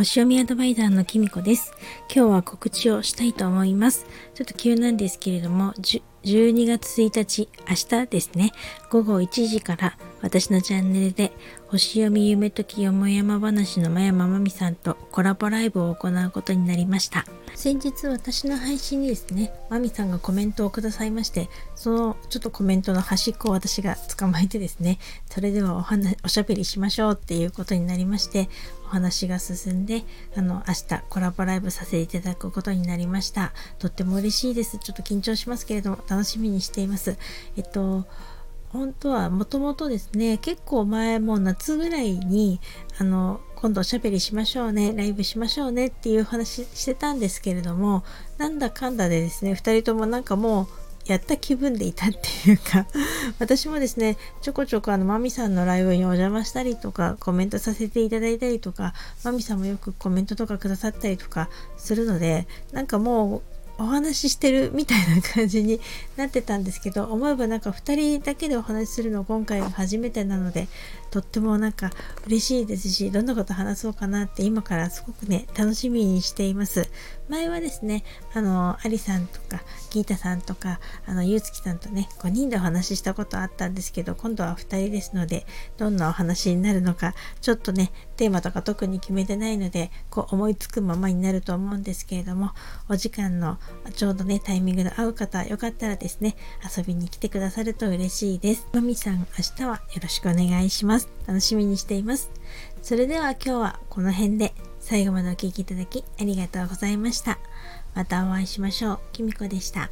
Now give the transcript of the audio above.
星読みアドバイザーのきみこです。今日は告知をしたいと思います。ちょっと急なんですけれども、12月1日、明日ですね、午後1時から私のチャンネルで星読み夢きよもやま話のまやままみさんとコラボライブを行うことになりました。先日私の配信にですね、まみさんがコメントをくださいまして、そのちょっとコメントの端っこを私が捕まえてですね、それではお話おしゃべりしましょうっていうことになりまして、お話が進んで、あの、明日コラボライブさせていただくことになりました。とっても嬉しいです。ちょっと緊張しますけれども、楽しみにしています。えっと、本当はもともとですね結構前もう夏ぐらいにあの今度おしゃべりしましょうねライブしましょうねっていう話してたんですけれどもなんだかんだでですね2人ともなんかもうやった気分でいたっていうか 私もですねちょこちょこあのマミさんのライブにお邪魔したりとかコメントさせていただいたりとかマミさんもよくコメントとかくださったりとかするのでなんかもうお話ししてるみたいな感じになってたんですけど思えばなんか2人だけでお話しするの今回が初めてなのでとってもなんか嬉しいですしどんなこと話そうかなって今からすごくね楽しみにしています。前はですねあのアリさんとかギータさんとかあのゆうつきさんとね5人でお話ししたことあったんですけど今度は2人ですのでどんなお話になるのかちょっとねテーマとか特に決めてないのでこう思いつくままになると思うんですけれどもお時間のちょうどねタイミングの合う方よかったらですね遊びに来てくださると嬉しいですまみさん明日はよろしくお願いしますます。楽しみにしています。それでは今日はこの辺で最後までお聴きいただきありがとうございました。またお会いしましょう。きみこでした。